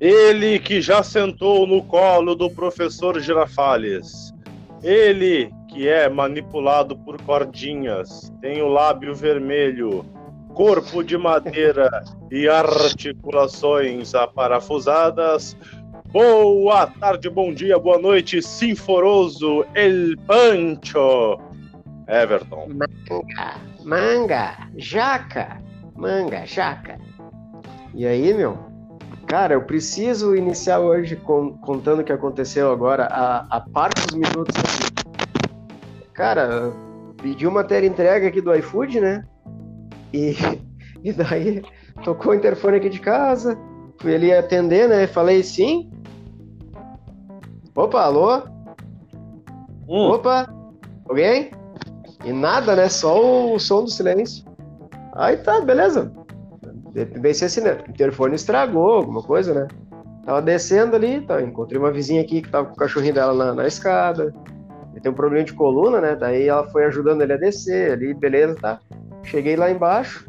Ele que já sentou no colo do professor Girafales. Ele que é manipulado por cordinhas, tem o lábio vermelho, corpo de madeira e articulações aparafusadas. Boa tarde, bom dia, boa noite, sinforoso El Pancho. Everton. Manga, manga, jaca, manga, jaca. E aí, meu? Cara, eu preciso iniciar hoje com, contando o que aconteceu agora, a, a parte dos minutos aqui. Cara, pedi uma tela entrega aqui do iFood, né? E, e daí tocou o interfone aqui de casa, fui ali atender, né? Falei sim. Opa, alô? Hum. Opa, alguém? E nada, né? Só o som do silêncio. Aí tá, beleza. Bem se assim, né? O interfone estragou, alguma coisa, né? Tava descendo ali, tá, encontrei uma vizinha aqui que tava com o cachorrinho dela na, na escada. Ele tem um problema de coluna, né? Daí ela foi ajudando ele a descer ali, beleza, tá? Cheguei lá embaixo.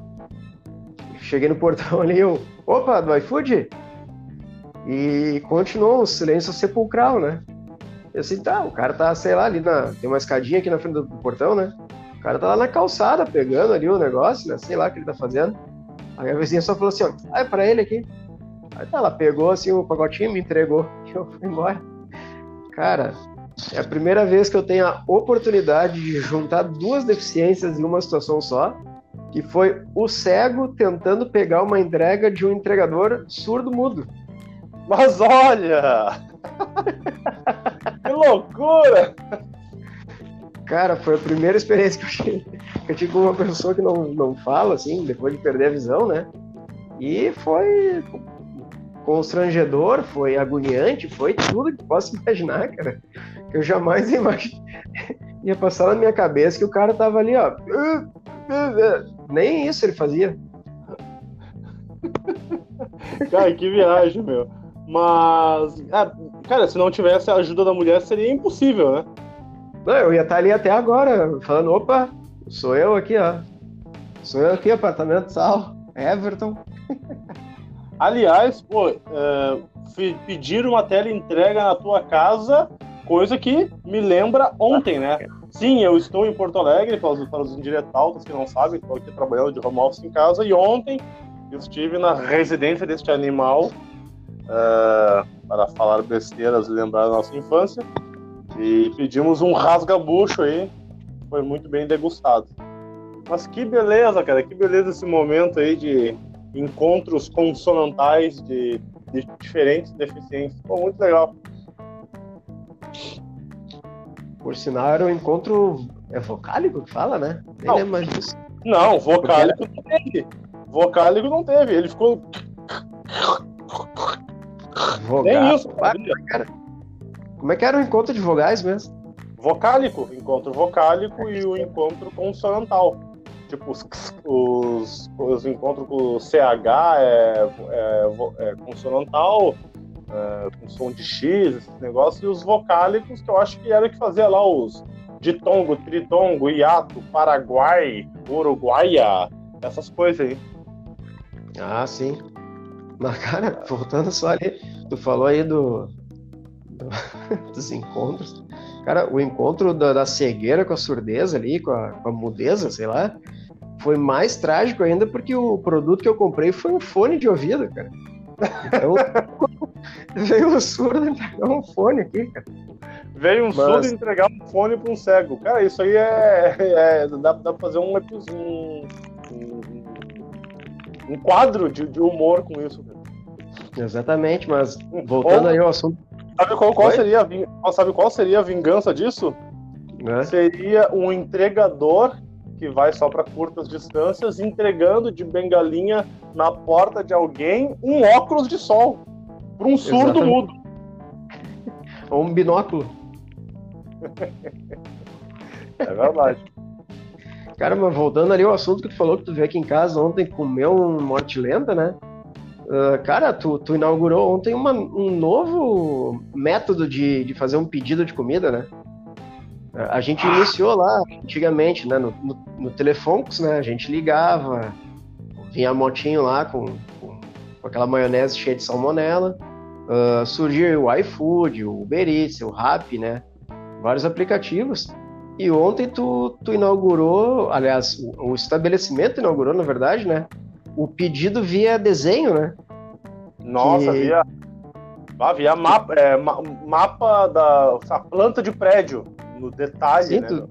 Cheguei no portão ali, eu. Opa, do iFood? E continuou o silêncio sepulcral, né? Eu assim, tá, o cara tá, sei lá, ali na. Tem uma escadinha aqui na frente do portão, né? O cara tá lá na calçada pegando ali o negócio, né? Sei lá o que ele tá fazendo. Aí a vizinha só falou assim, ó, ah, é pra ele aqui. Aí tá, ela pegou assim o pacotinho, me entregou e eu fui embora. Cara, é a primeira vez que eu tenho a oportunidade de juntar duas deficiências em uma situação só, que foi o cego tentando pegar uma entrega de um entregador surdo-mudo. Mas olha! que loucura! Cara, foi a primeira experiência que eu tive, eu tive com uma pessoa que não, não fala, assim, depois de perder a visão, né? E foi constrangedor, foi agoniante, foi tudo que posso imaginar, cara. Que eu jamais ia, ia passar na minha cabeça que o cara tava ali, ó. Nem isso ele fazia. Cara, que viagem, meu. Mas, ah, cara, se não tivesse a ajuda da mulher, seria impossível, né? Não, eu ia estar ali até agora, falando, opa, sou eu aqui, ó. Sou eu aqui, apartamento Sal, Everton. Aliás, pô, é, pedir uma tela entrega na tua casa, coisa que me lembra ontem, né? Sim, eu estou em Porto Alegre, para os, para os que não sabem, estou aqui trabalhando de home office em casa, e ontem eu estive na residência deste animal uh, para falar besteiras e lembrar da nossa infância. E pedimos um rasga-bucho aí, foi muito bem degustado. Mas que beleza, cara, que beleza esse momento aí de encontros consonantais de, de diferentes deficiências. Pô, muito legal. Por sinal, era um encontro. É vocálico que fala, né? Nem não, lembro mais disso. Não, vocálico não teve. Vocálico não teve. Ele ficou. Vogal. Nem isso, cara. Como é que era o encontro de vogais mesmo? Vocálico, encontro vocálico e o encontro consonantal. Tipo, os, os, os encontros com o CH é, é, é consonantal, é, com som de X, esses negócios, e os vocálicos, que eu acho que era o que fazia lá os ditongo, tritongo, hiato, paraguai, uruguaia, essas coisas aí. Ah, sim. Mas, cara, voltando só ali, tu falou aí do, dos encontros. Cara, o encontro da, da, cegueira com a surdeza ali, com a, com a mudeza, sei lá, foi mais trágico ainda porque o produto que eu comprei foi um fone de ouvido, cara. Então, veio um surdo entregar um fone aqui, cara. Veio um Mas... surdo entregar um fone para um cego. Cara, isso aí é. é dá, dá pra fazer um, um, um, um quadro de, de humor com isso, cara. Exatamente, mas voltando Ou... aí ao assunto Sabe qual, qual seria, a, sabe qual seria a vingança disso? É. Seria um entregador que vai só para curtas distâncias, entregando de bengalinha na porta de alguém um óculos de sol para um surdo Exatamente. mudo. Ou um binóculo. é verdade. Cara, mas voltando ali ao assunto que tu falou que tu veio aqui em casa ontem comeu um morte lenta, né? Uh, cara, tu, tu, inaugurou ontem uma, um novo método de, de fazer um pedido de comida, né? A gente iniciou lá, antigamente, né, no, no, no né? A gente ligava, vinha a motinho lá com, com, com, aquela maionese cheia de salmonela, uh, surgiu o iFood, o Uber Eats, o Rappi, né? Vários aplicativos. E ontem tu, tu inaugurou, aliás, o, o estabelecimento inaugurou, na verdade, né? O pedido via desenho, né? Nossa, que... via, ah, via mapa, é, mapa da planta de prédio, no detalhe, Sim, né? Tu,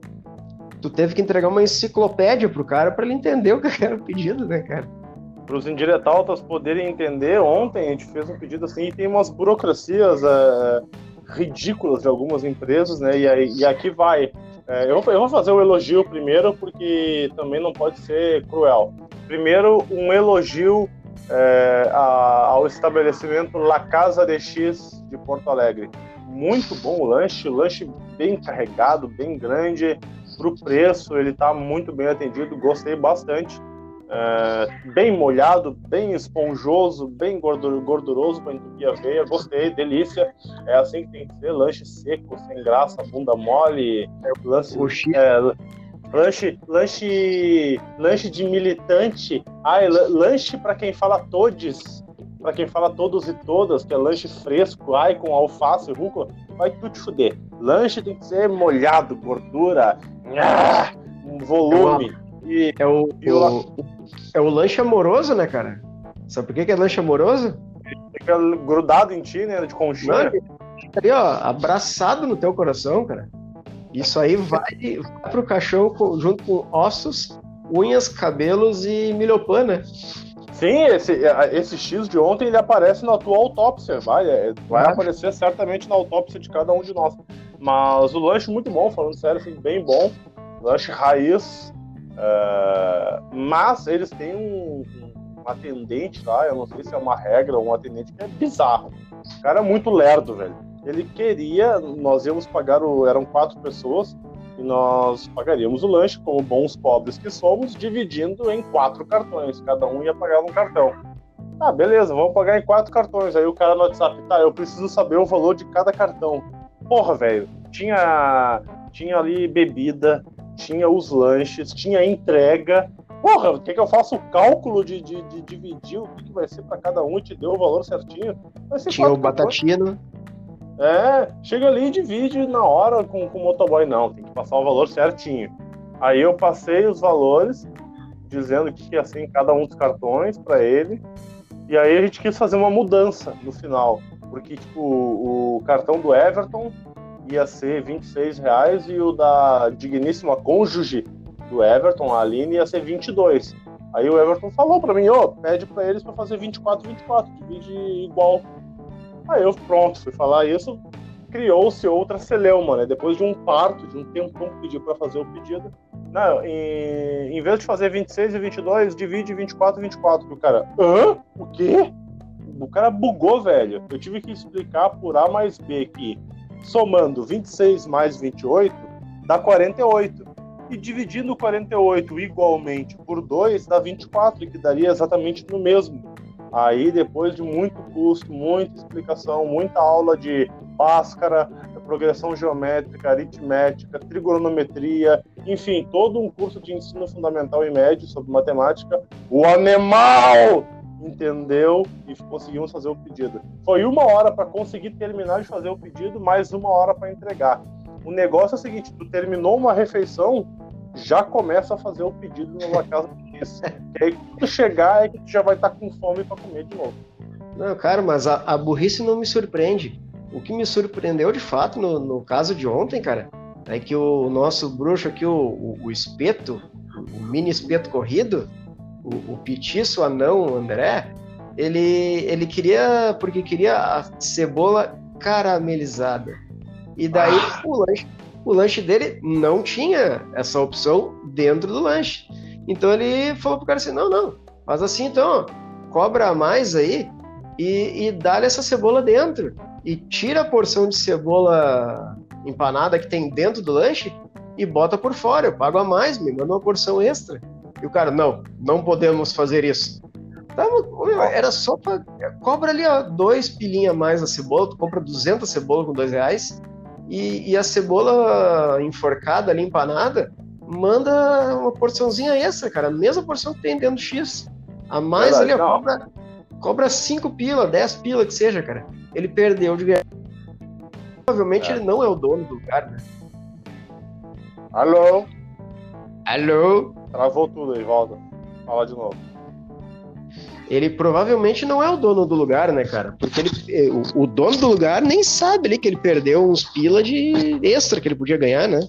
tu, teve que entregar uma enciclopédia pro cara para ele entender o que era o pedido, né, cara? Para os indiretautas poderem entender, ontem a gente fez um pedido assim e tem umas burocracias é, ridículas de algumas empresas, né? E, e aqui vai. É, eu, eu, vou fazer o um elogio primeiro, porque também não pode ser cruel. Primeiro, um elogio é, a, ao estabelecimento La Casa de X de Porto Alegre. Muito bom o lanche, lanche bem carregado, bem grande. Para o preço, ele está muito bem atendido, gostei bastante. É, bem molhado, bem esponjoso, bem gorduroso para entupir a veia. Gostei, delícia. É assim que tem que ser: lanche seco, sem graça, bunda mole. Lanche, é, lanche, lanche, lanche de militante. Ah, lanche para quem fala todes. Para quem fala todos e todas, que é lanche fresco, ai, com alface, rúcula, vai tudo te fuder. Lanche tem que ser molhado, gordura, ah, volume. E, é o, e o, é o lanche amoroso, né, cara? Sabe por que, que é lanche amoroso? Fica grudado em ti, né? De conchinha. Fica ali, ó, abraçado no teu coração, cara. Isso aí vai, vai pro caixão com, junto com ossos, unhas, cabelos e milhopã, né? Sim, esse, esse X de ontem ele aparece na tua autópsia, vai, é, vai aparecer certamente na autópsia de cada um de nós. Mas o lanche muito bom, falando sério, assim, bem bom. Lanche raiz, Uh, mas eles têm um, um, atendente lá, eu não sei se é uma regra ou um atendente que é bizarro. O cara é muito lerdo, velho. Ele queria, nós íamos pagar, o, eram quatro pessoas, e nós pagaríamos o lanche, como bons pobres que somos, dividindo em quatro cartões. Cada um ia pagar um cartão. Ah, beleza, vamos pagar em quatro cartões. Aí o cara no WhatsApp, tá, eu preciso saber o valor de cada cartão. Porra, velho, tinha, tinha ali bebida, tinha os lanches, tinha entrega. Porra, quer que eu faça o cálculo de, de, de dividir o que, que vai ser para cada um e te deu o valor certinho? tinha o batatino. É, chega ali e divide na hora com, com o motoboy. Não, tem que passar o valor certinho. Aí eu passei os valores, dizendo que em cada um dos cartões para ele. E aí a gente quis fazer uma mudança no final. Porque, tipo, o cartão do Everton ia ser 26 reais e o da digníssima cônjuge do Everton, a Aline, ia ser 22. Aí o Everton falou para mim, ô, oh, pede para eles para fazer 24, 24, divide igual. Aí eu, pronto, fui falar isso, criou-se outra celeuma, né? Depois de um parto, de um tempão que pediu para fazer o pedido. Não, em, em vez de fazer 26 e 22, divide 24 e 24. E o cara, hã? O quê? O cara bugou, velho. Eu tive que explicar por A mais B que somando 26 mais 28, dá 48. E dividindo 48 igualmente por 2, dá 24, que daria exatamente no mesmo. Aí, depois de muito custo, muita explicação, muita aula de Bhaskara, progressão geométrica, aritmética, trigonometria, enfim, todo um curso de ensino fundamental e médio sobre matemática, o animal entendeu e conseguimos fazer o pedido. Foi uma hora para conseguir terminar de fazer o pedido, mais uma hora para entregar. O negócio é o seguinte: tu terminou uma refeição, já começa a fazer o pedido numa casa isso. Que aí quando chegar é que tu já vai estar tá com fome para comer de novo. Não, cara, mas a, a, burrice não me surpreende. O que me surpreendeu de fato no, no caso de ontem, cara, é que o nosso bruxo aqui, o, o, o espeto, o mini espeto corrido, o, o Petiço, anão, André, ele, ele queria, porque queria a cebola caramelizada. E daí ah. o, lanche, o lanche dele não tinha essa opção dentro do lanche. Então ele falou pro cara assim: não, não, faz assim então, cobra mais aí e, e dá-lhe essa cebola dentro. E tira a porção de cebola empanada que tem dentro do lanche e bota por fora. Eu pago a mais, me manda uma porção extra. E o cara, não, não podemos fazer isso. era só pra. Cobra ali, ó, dois pilinha mais a cebola, tu compra 200 cebola com dois reais, e, e, a cebola enforcada ali, empanada, manda uma porçãozinha extra, cara. A mesma porção que tem dentro do X. A mais Verdade, ó, cobra, cobra 5 pila, 10 pila que seja, cara. Ele perdeu de ganhar. Provavelmente é. ele não é o dono do lugar, né? Alô? Alô? Travou tudo aí, volta. Fala de novo. Ele provavelmente não é o dono do lugar, né, cara? Porque ele, eh, o, o dono do lugar nem sabe ali que ele perdeu uns pila de extra que ele podia ganhar, né?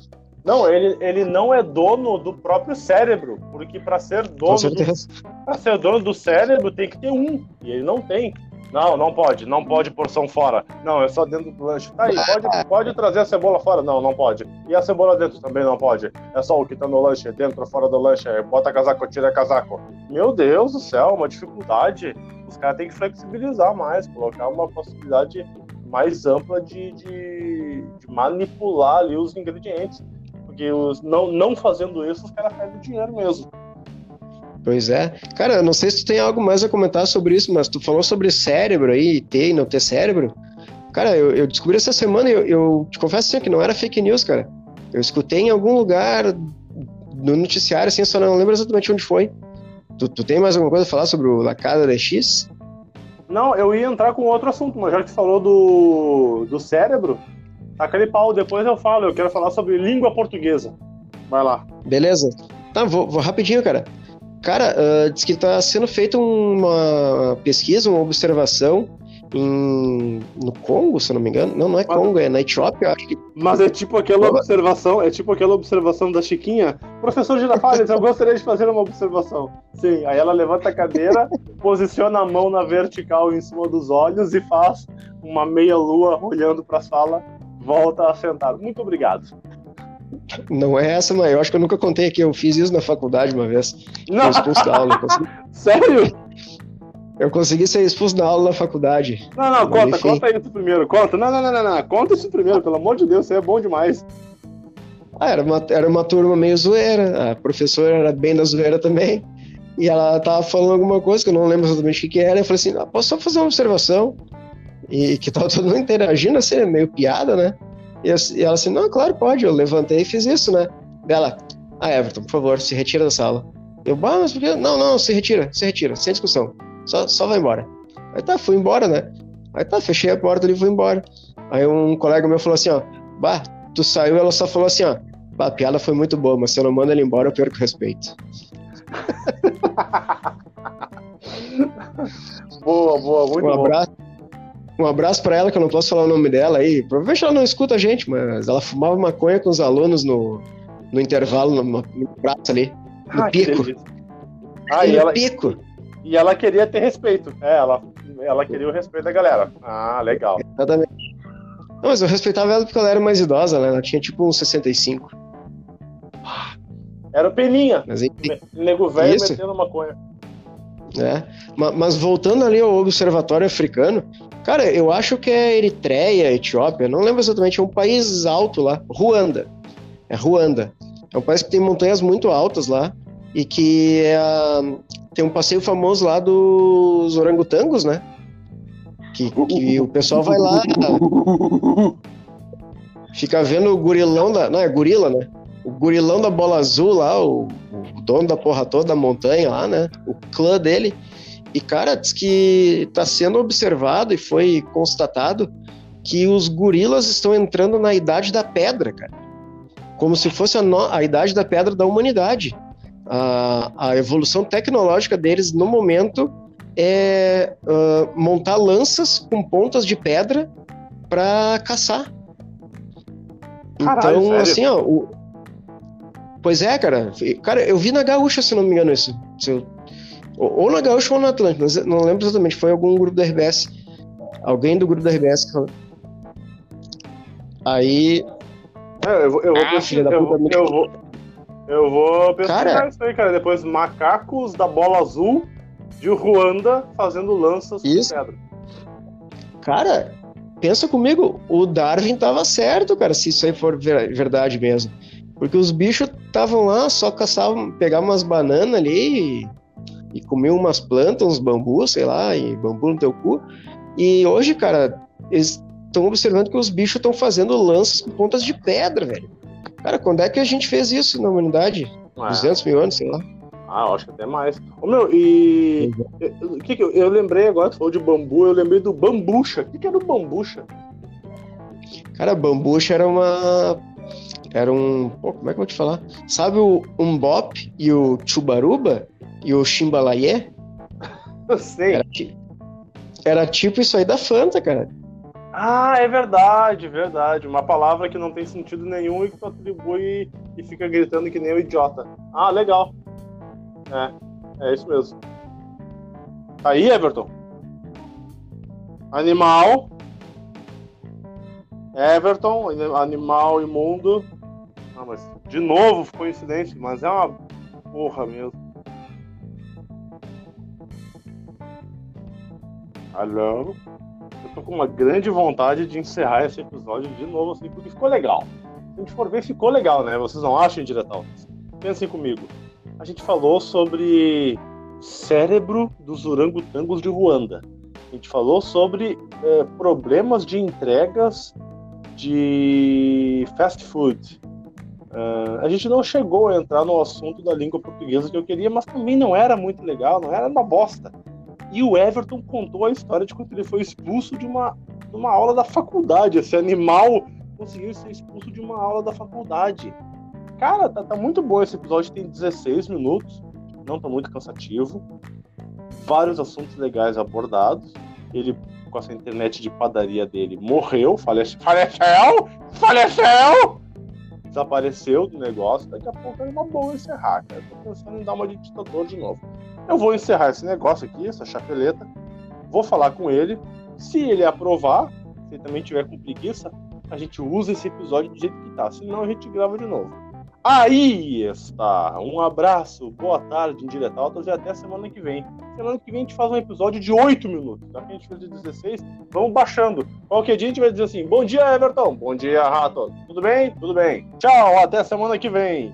Não, ele, ele não é dono do próprio cérebro, porque para ser dono para ser dono do cérebro tem que ter um, e ele não tem. Não, não pode, não pode porção fora. Não, é só dentro do lanche. Tá aí, pode, pode trazer a cebola fora? Não, não pode. E a cebola dentro também não pode. É só o que tá no lanche, dentro ou fora do lanche. Bota casaco, tira casaco. Meu Deus do céu, uma dificuldade. Os caras têm que flexibilizar mais, colocar uma possibilidade mais ampla de, de, de manipular ali os ingredientes. Porque os, não, não fazendo isso, os caras perdem dinheiro mesmo. Pois é. Cara, eu não sei se tu tem algo mais a comentar sobre isso, mas tu falou sobre cérebro aí, ter e não ter cérebro. Cara, eu, eu descobri essa semana e eu, eu, te confesso assim, que não era fake news, cara. Eu escutei em algum lugar no noticiário, assim, só não lembro exatamente onde foi. Tu, tu tem mais alguma coisa a falar sobre o La Casa de X? Não, eu ia entrar com outro assunto, mas já que tu falou do, do cérebro, aquele pau, depois eu falo, eu quero falar sobre língua portuguesa. Vai lá. Beleza. Tá, vou, vou rapidinho, cara. Cara, uh, diz que está sendo feita uma pesquisa, uma observação em, no Congo, se não me engano. Não, não é Congo, é na Etiópia, acho que. Mas é tipo aquela observação, é tipo aquela observação da Chiquinha. Professor Girafales, eu gostaria de fazer uma observação. Sim, aí ela levanta a cadeira, posiciona a mão na vertical em cima dos olhos e faz uma meia lua olhando para a sala, volta a sentar. Muito obrigado. Não é essa, mas eu acho que eu nunca contei aqui. Eu fiz isso na faculdade uma vez. Não. Expulso da aula. Consegui... Sério? Eu consegui ser expulso da aula na faculdade. Não, não, conta, enfim. conta isso primeiro. Conta. Não, não, não, não, não. Conta isso primeiro, pelo amor de Deus, você é bom demais. Ah, era uma, era uma turma meio zoeira. A professora era bem da zoeira também. E ela tava falando alguma coisa que eu não lembro exatamente o que, que era. Eu falei assim: ah, posso só fazer uma observação? E que tava todo mundo interagindo, assim, meio piada, né? E, ela assim, não, claro, pode. Eu levantei e fiz isso, né? Dela, ah, Everton, por favor, se retira da sala. Eu, bah, mas por que? Não, não, se retira, se retira, sem discussão. Só, só vai embora. Aí tá, fui embora, né? Aí tá, fechei a porta ali e fui embora. Aí um colega meu falou assim, ó, bah, tu saiu, ela só falou assim, ó, bah, a piada foi muito boa, mas se eu não mando ele embora, eu perco o respeito. boa, boa, muito um abraço. Um abraço para ela, que eu não posso falar o nome dela aí. Provavelmente ela não escuta a gente, mas ela fumava maconha com os alunos no, no intervalo, no, no prato ali. No ah, pico. Ah, e, ela, pico. E ela queria ter respeito. É, ela, ela queria o respeito da galera. Ah, legal. Exatamente. Não, mas eu respeitava ela porque ela era mais idosa, né? Ela tinha tipo uns 65. Era o Peninha. Mas, Nego velho metendo maconha. É. Mas voltando ali ao Observatório Africano, cara, eu acho que é Eritreia, Etiópia, não lembro exatamente, é um país alto lá, Ruanda. É Ruanda. É um país que tem montanhas muito altas lá e que é, tem um passeio famoso lá dos orangotangos, né? Que, que o pessoal vai lá, fica vendo o gurilão da. Não, é gorila, né? O gurilão da bola azul lá, o, o dono da porra toda da montanha lá, né? O clã dele. E, cara, diz que está sendo observado e foi constatado que os gorilas estão entrando na idade da pedra, cara. Como se fosse a, no... a idade da pedra da humanidade. A, a evolução tecnológica deles, no momento, é uh, montar lanças com pontas de pedra para caçar. Caralho, então, sério? assim, ó. O... Pois é, cara. Cara, eu vi na gaúcha, se não me engano, isso. Se eu ou na Gaúcha ou na Atlântica, não lembro exatamente, foi algum grupo da RBS. Alguém do grupo da RBS que falou. Aí. É, eu, vou, eu, vou ah, eu, vou, eu, vou, eu vou pesquisar cara, isso aí, cara. Depois, macacos da bola azul de Ruanda fazendo lanças isso. com pedra. Cara, pensa comigo, o Darwin tava certo, cara, se isso aí for verdade mesmo. Porque os bichos estavam lá, só caçavam, pegavam umas bananas ali e comer umas plantas, uns bambus, sei lá, e bambu no teu cu. E hoje, cara, eles estão observando que os bichos estão fazendo lanças com pontas de pedra, velho. Cara, quando é que a gente fez isso na humanidade? É. 200 mil anos, sei lá. Ah, acho que até mais. Ô, meu, e Eu, que que eu, eu, lembrei agora, tu falou de bambu, eu lembrei do bambucha. O que, que era o bambucha? Cara, bambucha era uma. Era um. Pô, como é que eu vou te falar? Sabe o Umbop e o Chubaruba e o Chimbalaye? Eu sei. Era, era tipo isso aí da Fanta, cara. Ah, é verdade, verdade. Uma palavra que não tem sentido nenhum e que tu atribui e fica gritando que nem um idiota. Ah, legal. É, é isso mesmo. Tá aí, Everton? Animal. Everton, animal imundo. Ah, mas de novo ficou incidente, mas é uma porra mesmo. Alô? Eu tô com uma grande vontade de encerrar esse episódio de novo, assim, porque ficou legal. Se a gente for ver, ficou legal, né? Vocês não acham, diretão? Pensem comigo. A gente falou sobre cérebro dos orangotangos de Ruanda. A gente falou sobre é, problemas de entregas de fast food. Uh, a gente não chegou a entrar no assunto da língua portuguesa que eu queria, mas também não era muito legal, não era uma bosta. E o Everton contou a história de quando ele foi expulso de uma, de uma aula da faculdade. Esse animal conseguiu ser expulso de uma aula da faculdade. Cara, tá, tá muito bom esse episódio, tem 16 minutos, não tá muito cansativo. Vários assuntos legais abordados. Ele, com essa internet de padaria dele, morreu, faleceu, faleceu, faleceu, desapareceu do negócio. Daqui a pouco é uma boa encerrar, cara. Tô pensando em dar uma de ditador de novo. Eu vou encerrar esse negócio aqui, essa chapeleta. Vou falar com ele. Se ele aprovar, se ele também tiver com preguiça, a gente usa esse episódio do jeito que tá. Senão a gente grava de novo. Aí está. Um abraço, boa tarde, indiretaltas e até semana que vem. Semana que vem a gente faz um episódio de 8 minutos. Já que a gente fez de 16, vamos baixando. Qualquer dia a gente vai dizer assim: Bom dia, Everton. Bom dia, Rato. Tudo bem? Tudo bem. Tchau, até semana que vem.